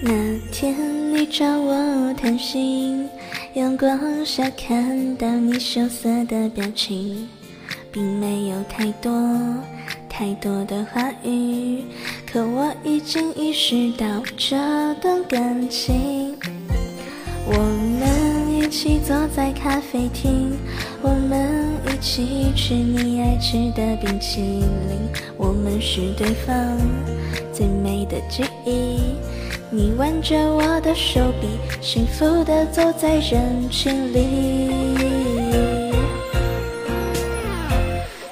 那天你找我谈心，阳光下看到你羞涩的表情，并没有太多太多的话语，可我已经意识到这段感情。我们一起坐在咖啡厅，我们一起吃你爱吃的冰淇淋，我们是对方最美的记忆。你挽着我的手臂，幸福的走在人群里，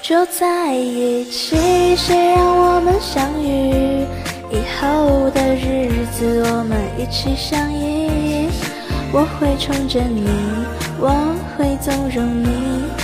就在一起。谁让我们相遇？以后的日子，我们一起相依。我会宠着你，我会纵容你。